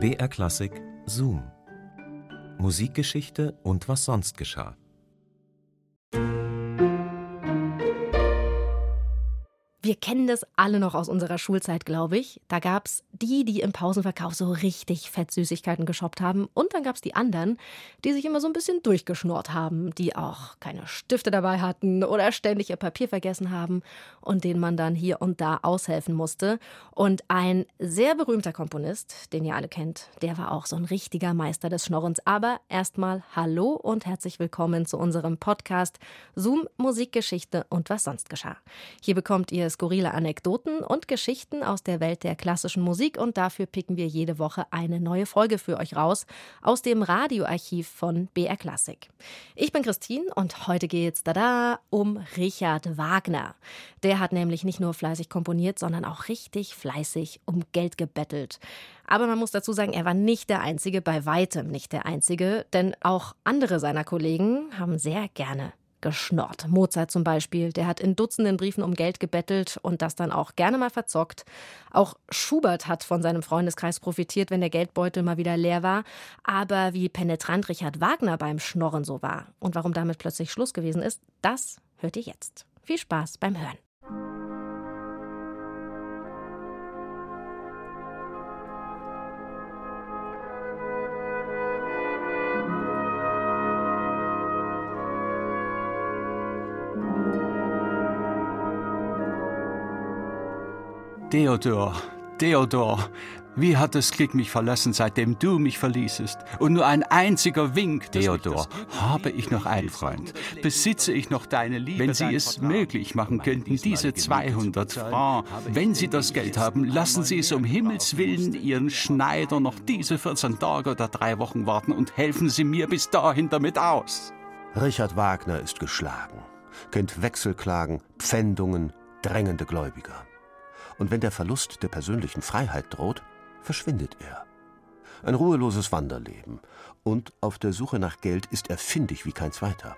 BR Klassik Zoom. Musikgeschichte und was sonst geschah. Wir kennen das alle noch aus unserer Schulzeit, glaube ich. Da gab es die, die im Pausenverkauf so richtig Fettsüßigkeiten geshoppt haben. Und dann gab es die anderen, die sich immer so ein bisschen durchgeschnurrt haben, die auch keine Stifte dabei hatten oder ständig ihr Papier vergessen haben und denen man dann hier und da aushelfen musste. Und ein sehr berühmter Komponist, den ihr alle kennt, der war auch so ein richtiger Meister des Schnorrens. Aber erstmal Hallo und herzlich willkommen zu unserem Podcast Zoom Musikgeschichte und was sonst geschah. Hier bekommt ihr skurrile Anekdoten und Geschichten aus der Welt der klassischen Musik und dafür picken wir jede Woche eine neue Folge für euch raus aus dem Radioarchiv von BR Classic. Ich bin Christine und heute geht's da um Richard Wagner. Der hat nämlich nicht nur fleißig komponiert, sondern auch richtig fleißig um Geld gebettelt. Aber man muss dazu sagen, er war nicht der Einzige, bei weitem nicht der Einzige, denn auch andere seiner Kollegen haben sehr gerne geschnorrt. Mozart zum Beispiel, der hat in Dutzenden Briefen um Geld gebettelt und das dann auch gerne mal verzockt. Auch Schubert hat von seinem Freundeskreis profitiert, wenn der Geldbeutel mal wieder leer war. Aber wie penetrant Richard Wagner beim Schnorren so war und warum damit plötzlich Schluss gewesen ist, das hört ihr jetzt. Viel Spaß beim Hören. Theodor, Theodor, wie hat das Glück mich verlassen, seitdem du mich verließest? Und nur ein einziger Wink, Theodor. Habe ich noch einen Freund? Besitze ich noch deine Liebe? Wenn Sie es möglich machen könnten, diese 200 Franc, wenn Sie das Geld haben, lassen Sie es um Himmels Willen Ihren Schneider noch diese 14 Tage oder drei Wochen warten und helfen Sie mir bis dahin damit aus. Richard Wagner ist geschlagen, kennt Wechselklagen, Pfändungen, drängende Gläubiger und wenn der Verlust der persönlichen Freiheit droht, verschwindet er. Ein ruheloses Wanderleben, und auf der Suche nach Geld ist er findig wie kein zweiter.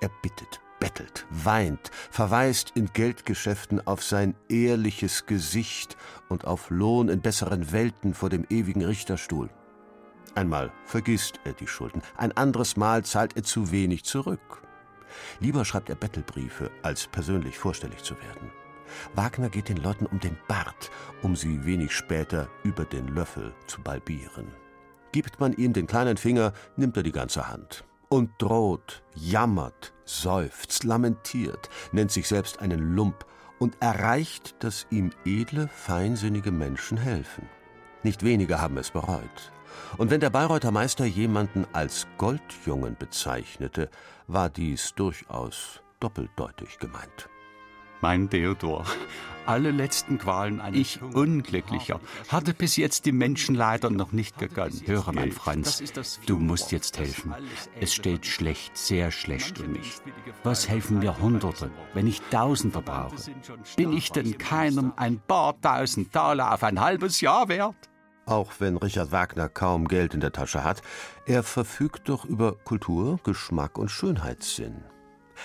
Er bittet, bettelt, weint, verweist in Geldgeschäften auf sein ehrliches Gesicht und auf Lohn in besseren Welten vor dem ewigen Richterstuhl. Einmal vergisst er die Schulden, ein anderes Mal zahlt er zu wenig zurück. Lieber schreibt er Bettelbriefe, als persönlich vorstellig zu werden. Wagner geht den Leuten um den Bart, um sie wenig später über den Löffel zu balbieren. Gibt man ihm den kleinen Finger, nimmt er die ganze Hand. Und droht, jammert, seufzt, lamentiert, nennt sich selbst einen Lump und erreicht, dass ihm edle, feinsinnige Menschen helfen. Nicht wenige haben es bereut. Und wenn der Bayreuther Meister jemanden als Goldjungen bezeichnete, war dies durchaus doppeldeutig gemeint. Mein Theodor, alle letzten Qualen eines Ich, Unglücklicher, hatte bis jetzt die Menschen leider noch nicht gegönnt. Höre, mein Franz, du musst jetzt helfen. Es steht schlecht, sehr schlecht um mich. Was helfen mir Hunderte, wenn ich Tausende brauche? Bin ich denn keinem ein paar tausend Taler auf ein halbes Jahr wert? Auch wenn Richard Wagner kaum Geld in der Tasche hat, er verfügt doch über Kultur, Geschmack und Schönheitssinn.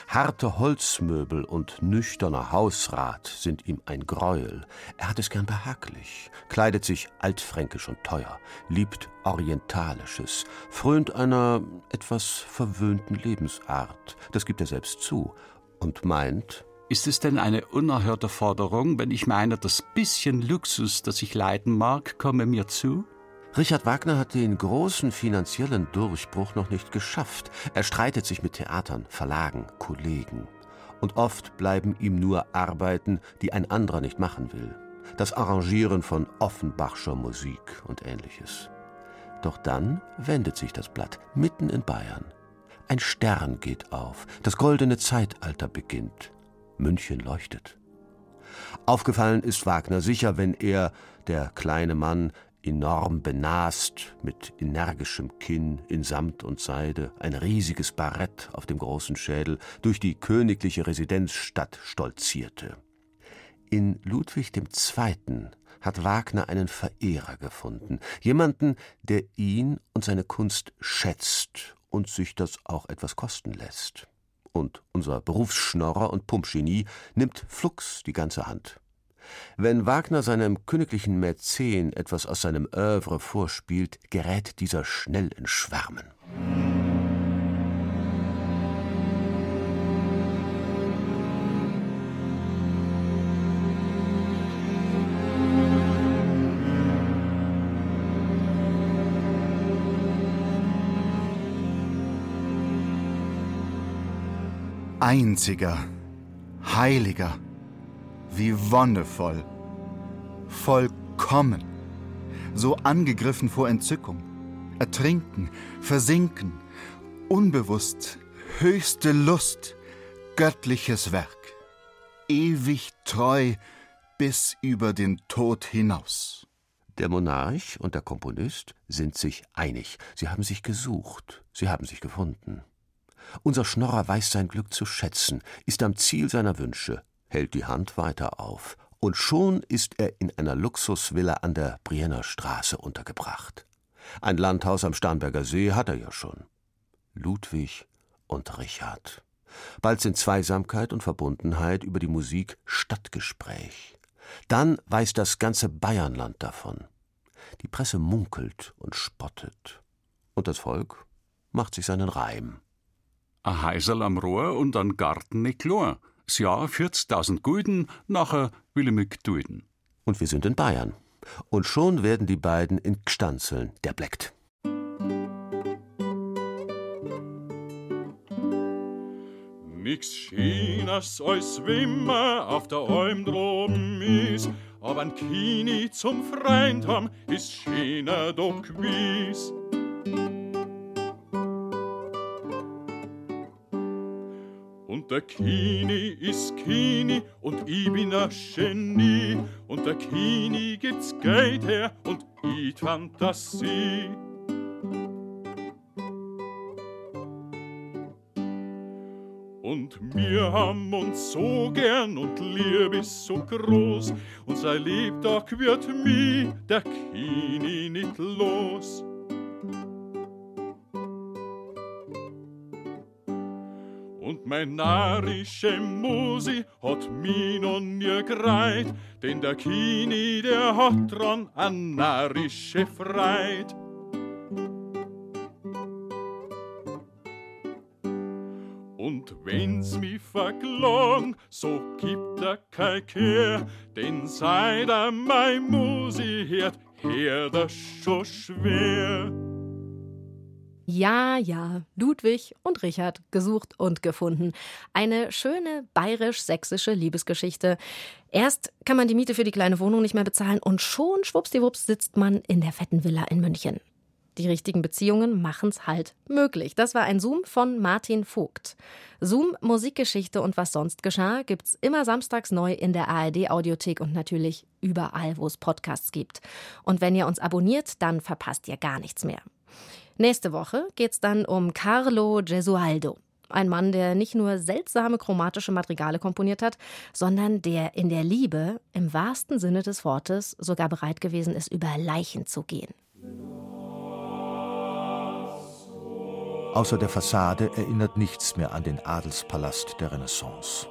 Harte Holzmöbel und nüchterner Hausrat sind ihm ein Greuel. Er hat es gern behaglich, kleidet sich altfränkisch und teuer, liebt Orientalisches, frönt einer etwas verwöhnten Lebensart, das gibt er selbst zu, und meint, ist es denn eine unerhörte Forderung, wenn ich meine, das bisschen Luxus, das ich leiden mag, komme mir zu? Richard Wagner hat den großen finanziellen Durchbruch noch nicht geschafft. Er streitet sich mit Theatern, Verlagen, Kollegen. Und oft bleiben ihm nur Arbeiten, die ein anderer nicht machen will. Das Arrangieren von Offenbachscher Musik und ähnliches. Doch dann wendet sich das Blatt, mitten in Bayern. Ein Stern geht auf, das goldene Zeitalter beginnt. München leuchtet. Aufgefallen ist Wagner sicher, wenn er, der kleine Mann, enorm benast, mit energischem Kinn in Samt und Seide, ein riesiges Barett auf dem großen Schädel, durch die königliche Residenzstadt stolzierte. In Ludwig II. hat Wagner einen Verehrer gefunden, jemanden, der ihn und seine Kunst schätzt und sich das auch etwas kosten lässt. Und unser Berufsschnorrer und Pumpgenie nimmt flugs die ganze Hand. Wenn Wagner seinem königlichen Mäzen etwas aus seinem Œuvre vorspielt, gerät dieser schnell in Schwärmen. Einziger, heiliger, wie wonnevoll, vollkommen, so angegriffen vor Entzückung, ertrinken, versinken, unbewusst, höchste Lust, göttliches Werk, ewig treu bis über den Tod hinaus. Der Monarch und der Komponist sind sich einig. Sie haben sich gesucht, sie haben sich gefunden. Unser Schnorrer weiß sein Glück zu schätzen, ist am Ziel seiner Wünsche, hält die Hand weiter auf, und schon ist er in einer Luxusvilla an der Brienner Straße untergebracht. Ein Landhaus am Starnberger See hat er ja schon. Ludwig und Richard. Bald sind Zweisamkeit und Verbundenheit über die Musik Stadtgespräch. Dann weiß das ganze Bayernland davon. Die Presse munkelt und spottet. Und das Volk macht sich seinen Reim. A Heisel am Rohr und an Garten nicht Das Jahr 40.000 Gulden, nachher will ich mich dulden. Und wir sind in Bayern. Und schon werden die beiden in Gstanzeln der bleckt. Nix Schönes als Wimmer auf der Alm droben is, aber ein Kini zum Freund haben ist schöner doch gewiss. Und der Kini ist Kini und ich bin ein Genie. Und der Kini gibt's Geld her und ich Fantasie. Und wir haben uns so gern und lieb ist so groß. Und sein Lebtag wird mi der Kini nicht los. Mein narische Musi hat mi noch nie greit, denn der Kini, der hat dran an narische Freit. Und wenn's mi verklang, so gibt er kein Kehr, denn seit er mein Musi hört, hört er schon schwer. Ja, ja, Ludwig und Richard gesucht und gefunden. Eine schöne bayerisch-sächsische Liebesgeschichte. Erst kann man die Miete für die kleine Wohnung nicht mehr bezahlen und schon schwuppsdiwupps sitzt man in der fetten Villa in München. Die richtigen Beziehungen machen's halt möglich. Das war ein Zoom von Martin Vogt. Zoom, Musikgeschichte und was sonst geschah, gibt's immer samstags neu in der ARD-Audiothek und natürlich überall, wo es Podcasts gibt. Und wenn ihr uns abonniert, dann verpasst ihr gar nichts mehr. Nächste Woche geht's dann um Carlo Gesualdo. Ein Mann, der nicht nur seltsame chromatische Madrigale komponiert hat, sondern der in der Liebe im wahrsten Sinne des Wortes sogar bereit gewesen ist, über Leichen zu gehen. Außer der Fassade erinnert nichts mehr an den Adelspalast der Renaissance.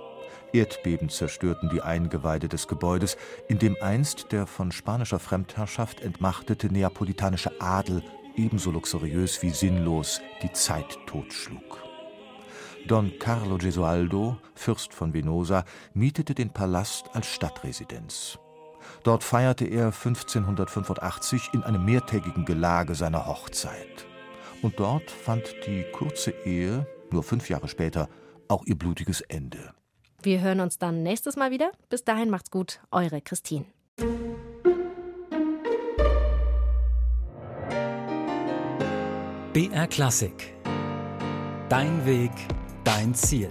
Erdbeben zerstörten die Eingeweide des Gebäudes, in dem einst der von spanischer Fremdherrschaft entmachtete neapolitanische Adel ebenso luxuriös wie sinnlos die Zeit totschlug. Don Carlo Gesualdo, Fürst von Venosa, mietete den Palast als Stadtresidenz. Dort feierte er 1585 in einem mehrtägigen Gelage seine Hochzeit. Und dort fand die kurze Ehe, nur fünf Jahre später, auch ihr blutiges Ende. Wir hören uns dann nächstes Mal wieder. Bis dahin macht's gut, eure Christine. BR Klassik. Dein Weg, dein Ziel.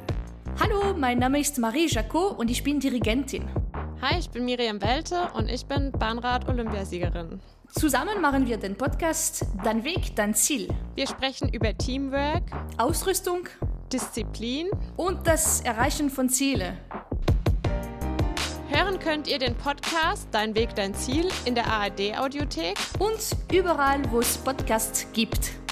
Hallo, mein Name ist Marie Jacot und ich bin Dirigentin. Hi, ich bin Miriam Welte und ich bin Bahnrad-Olympiasiegerin. Zusammen machen wir den Podcast Dein Weg, dein Ziel. Wir sprechen über Teamwork, Ausrüstung Disziplin und das Erreichen von Zielen. Hören könnt ihr den Podcast Dein Weg, dein Ziel in der ARD-Audiothek und überall, wo es Podcasts gibt.